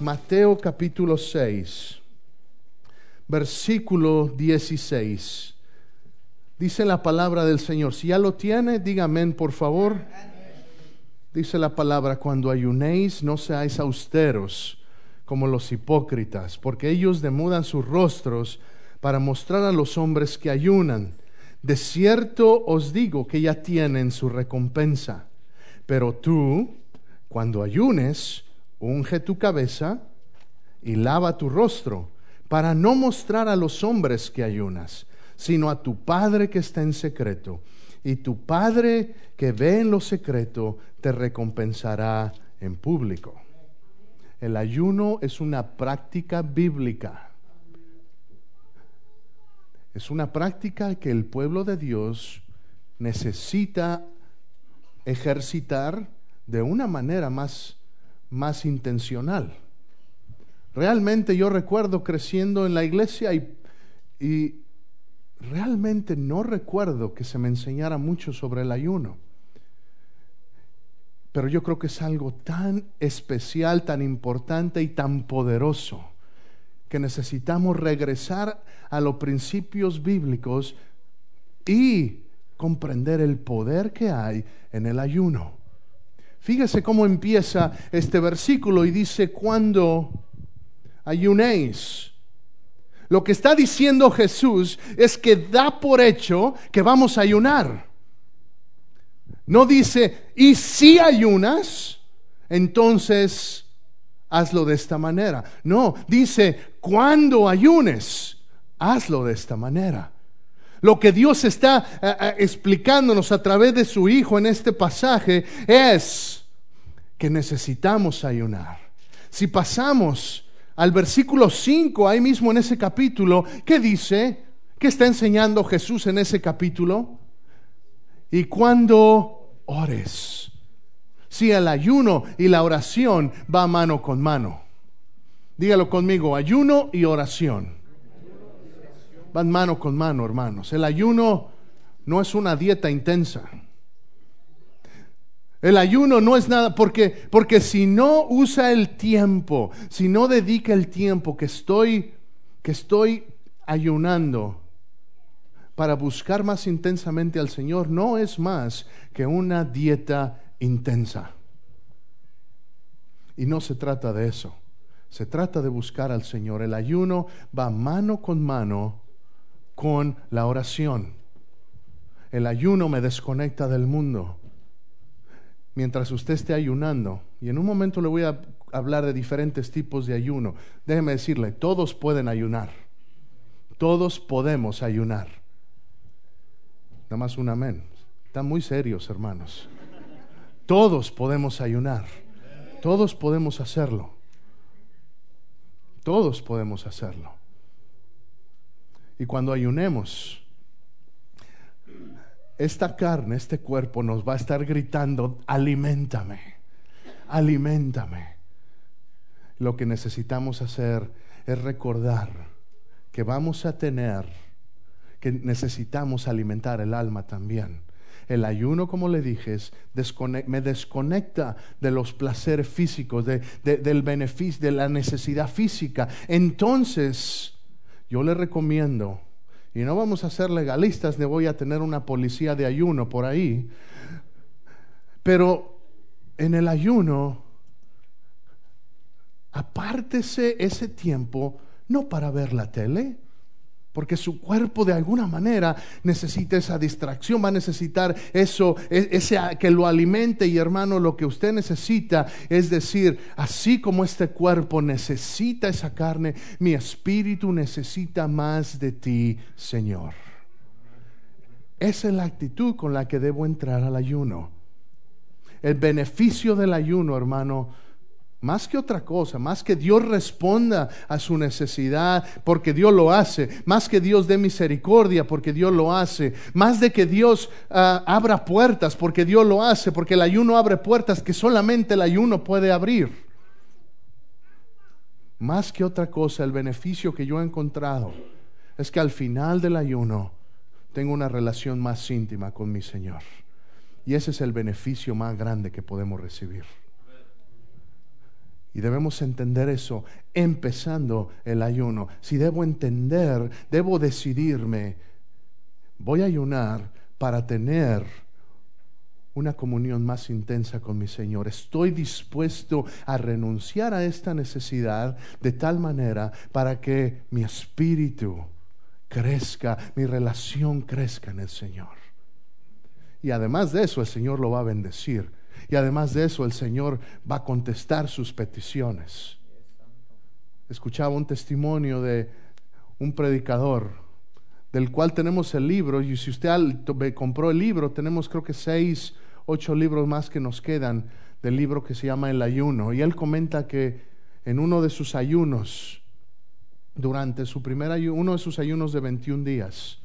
Mateo capítulo 6, versículo 16. Dice la palabra del Señor. Si ya lo tiene, dígame por favor. Dice la palabra, cuando ayunéis no seáis austeros como los hipócritas, porque ellos demudan sus rostros para mostrar a los hombres que ayunan. De cierto os digo que ya tienen su recompensa. Pero tú, cuando ayunes, unge tu cabeza y lava tu rostro, para no mostrar a los hombres que ayunas, sino a tu Padre que está en secreto. Y tu Padre que ve en lo secreto te recompensará en público. El ayuno es una práctica bíblica. Es una práctica que el pueblo de Dios necesita ejercitar de una manera más, más intencional. Realmente yo recuerdo creciendo en la iglesia y, realmente no recuerdo que se me enseñara mucho sobre el ayuno. Pero yo creo que es algo tan especial, tan importante y tan poderoso que necesitamos regresar a los principios bíblicos y comprender el poder que hay en el ayuno. Fíjese cómo empieza este versículo y dice, cuando ayunéis. Lo que está diciendo Jesús es que da por hecho que vamos a ayunar. No dice, y si ayunas, entonces hazlo de esta manera. No, dice, cuando ayunes, hazlo de esta manera. Lo que Dios está eh, eh, explicándonos a través de su Hijo en este pasaje es que necesitamos ayunar. Si pasamos al versículo 5, ahí mismo en ese capítulo, ¿qué dice? ¿Qué está enseñando Jesús en ese capítulo? Y cuando ores, si el ayuno y la oración va mano con mano. Dígalo conmigo, ayuno y oración. Van mano con mano, hermanos. El ayuno no es una dieta intensa. El ayuno no es nada, porque, porque si no usa el tiempo, si no dedica el tiempo que estoy, que estoy ayunando para buscar más intensamente al Señor, no es más que una dieta intensa. Y no se trata de eso. Se trata de buscar al Señor. El ayuno va mano con mano con la oración. El ayuno me desconecta del mundo mientras usted esté ayunando, y en un momento le voy a hablar de diferentes tipos de ayuno, déjeme decirle, todos pueden ayunar, todos podemos ayunar. Nada más un amén. Están muy serios, hermanos. Todos podemos ayunar, todos podemos hacerlo, todos podemos hacerlo. Y cuando ayunemos, esta carne, este cuerpo nos va a estar gritando, alimentame, alimentame. Lo que necesitamos hacer es recordar que vamos a tener, que necesitamos alimentar el alma también. El ayuno, como le dije, me desconecta de los placeres físicos, del beneficio, de la necesidad física. Entonces, yo le recomiendo y no vamos a ser legalistas ni voy a tener una policía de ayuno por ahí. Pero en el ayuno, apártese ese tiempo no para ver la tele, porque su cuerpo de alguna manera necesita esa distracción, va a necesitar eso, e, ese, que lo alimente y hermano, lo que usted necesita es decir, así como este cuerpo necesita esa carne, mi espíritu necesita más de ti, Señor. Esa es la actitud con la que debo entrar al ayuno. el beneficio del ayuno, hermano, más que otra cosa, más que Dios responda a su necesidad, porque Dios lo hace, más que Dios dé misericordia, porque Dios lo hace, más de que Dios ah, abra puertas, porque Dios lo hace, porque el ayuno abre puertas que solamente el ayuno puede abrir. Más que otra cosa, el beneficio que yo he encontrado es que al final del ayuno tengo una relación más íntima con mi Señor. Y ese es el beneficio más grande que podemos recibir. Y debemos entender eso empezando el ayuno. Si debo entender, debo decidirme, voy a ayunar para tener una comunión más intensa con mi Señor. Estoy dispuesto a renunciar a esta necesidad de tal manera para que mi espíritu crezca, mi relación crezca en el Señor. Y además de eso, el Señor lo va a bendecir y además de eso, el Señor va a contestar sus peticiones. Escuchaba un testimonio de un predicador, del cual tenemos el libro, y si usted compró el libro, tenemos creo que seis, ocho libros más que nos quedan del libro que se llama El ayuno. Y él comenta que en uno de sus ayunos, durante su primer ayuno, uno de sus ayunos de 21 días,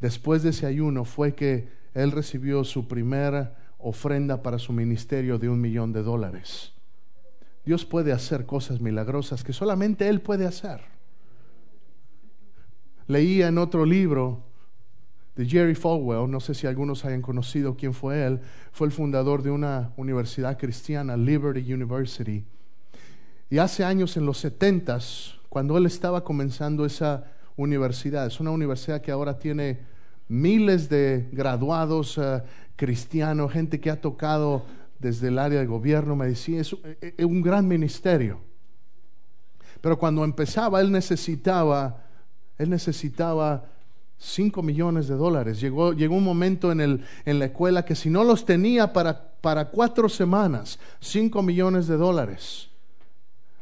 después de ese ayuno fue que él recibió su primera ofrenda para su ministerio de un millón de dólares. Dios puede hacer cosas milagrosas que solamente Él puede hacer. Leía en otro libro de Jerry Falwell, no sé si algunos hayan conocido quién fue él, fue el fundador de una universidad cristiana, Liberty University. Y hace años, en los setentas, cuando él estaba comenzando esa universidad, es una universidad que ahora tiene miles de graduados, eh, cristiano, gente que ha tocado desde el área de gobierno, me decía, es, un gran ministerio. Pero cuando empezaba, él necesitaba, él necesitaba 5 millones de dólares. Llegó, llegó un momento en, el, en la escuela que si no los tenía para, para cuatro semanas, 5 millones de dólares.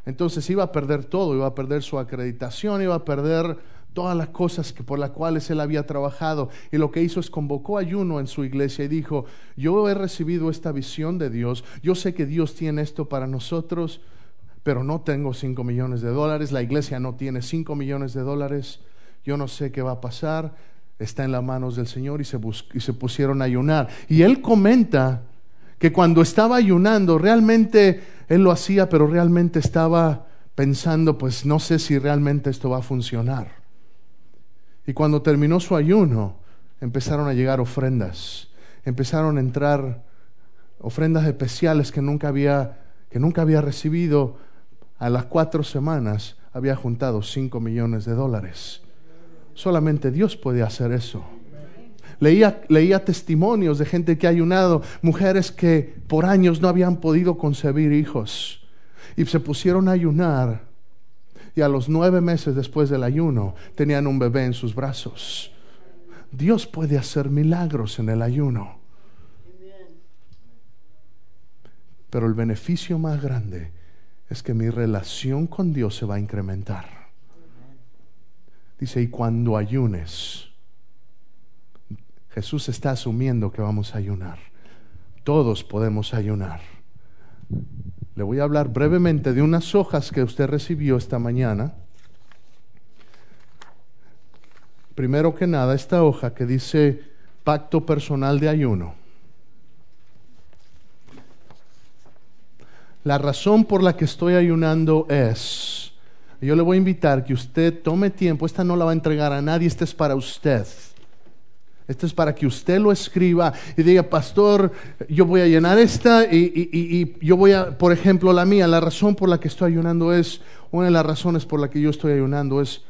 Entonces iba a perder todo, iba a perder su acreditación, iba a perder todas las cosas que, por las cuales él había trabajado. Y lo que hizo es convocó ayuno en su iglesia y dijo, yo he recibido esta visión de Dios, yo sé que Dios tiene esto para nosotros, pero no tengo cinco millones de dólares, la iglesia no tiene cinco millones de dólares, yo no sé qué va a pasar, está en las manos del Señor y se, y se pusieron a ayunar. Y él comenta que cuando estaba ayunando, realmente él lo hacía, pero realmente estaba pensando, pues no sé si realmente esto va a funcionar. Y cuando terminó su ayuno, empezaron a llegar ofrendas, empezaron a entrar ofrendas especiales que nunca había, que nunca había recibido. A las cuatro semanas había juntado cinco millones de dólares. Solamente Dios puede hacer eso. Leía, leía, testimonios de gente que ha ayunado, mujeres que por años no habían podido concebir hijos y se pusieron a ayunar y a los nueve meses después del ayuno tenían un bebé en sus brazos. Dios puede hacer milagros en el ayuno. Pero el beneficio más grande es que mi relación con Dios se va a incrementar. Dice, y cuando ayunes, Jesús está asumiendo que vamos a ayunar. Todos podemos ayunar. Le voy a hablar brevemente de unas hojas que usted recibió esta mañana. Primero que nada, esta hoja que dice Pacto Personal de Ayuno. La razón por la que estoy ayunando es, yo le voy a invitar que usted tome tiempo, esta no la va a entregar a nadie, esta es para usted. Esto es para que usted lo escriba y diga, pastor, yo voy a llenar esta y, yo voy a, por ejemplo, la mía, la razón por la que estoy ayunando es, una de las razones por la que yo estoy ayunando es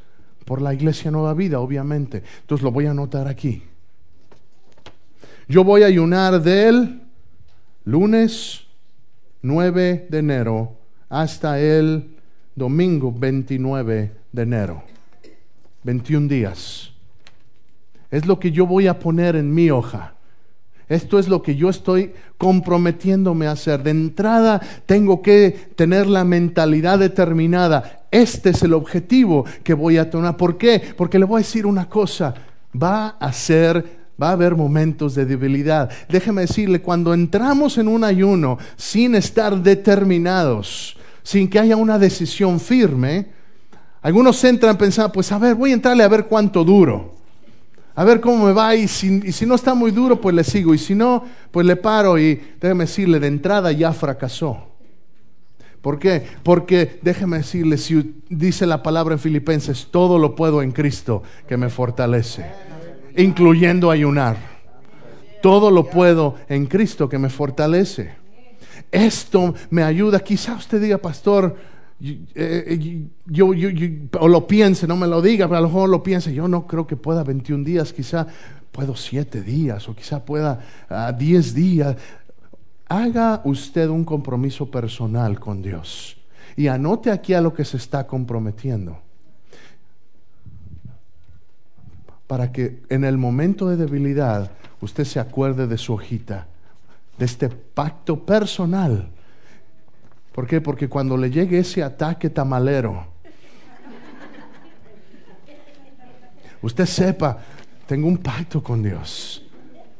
por la iglesia Nueva Vida, obviamente. Entonces lo voy a anotar aquí. Yo voy a ayunar del lunes 9 de enero hasta el domingo 29 de enero. 21 días. Es lo que yo voy a poner en mi hoja. Esto es lo que yo estoy comprometiéndome a hacer. De entrada tengo que tener la mentalidad determinada. Este es el objetivo que voy a tomar. ¿Por qué? Porque le voy a decir una cosa. Va a ser Va a haber momentos de debilidad. Déjeme decirle, cuando entramos en un ayuno sin estar determinados, sin que haya una decisión firme, algunos entran pensando, pues a ver, voy a entrarle a ver cuánto duro. A ver cómo me va y si, no está muy duro, pues le sigo. Y si no, pues le paro y déjeme decirle, de entrada ya fracasó. ¿Por qué? Porque déjeme decirle, si dice la palabra en Filipenses, todo lo puedo en Cristo que me fortalece, incluyendo ayunar. Todo lo puedo en Cristo que me fortalece. Esto me ayuda. Quizá usted diga, pastor, eh, yo, yo, o lo piense, no me lo diga, pero a lo mejor lo piense, yo no creo que pueda 21 días, quizá puedo 7 días o quizá pueda 10 ah, días haga usted un compromiso personal con Dios y anote aquí a lo que se está comprometiendo. Para que en el momento de debilidad usted se acuerde de su hojita, de este pacto personal. ¿Por qué? Porque cuando le llegue ese ataque tamalero, usted sepa, tengo un pacto con Dios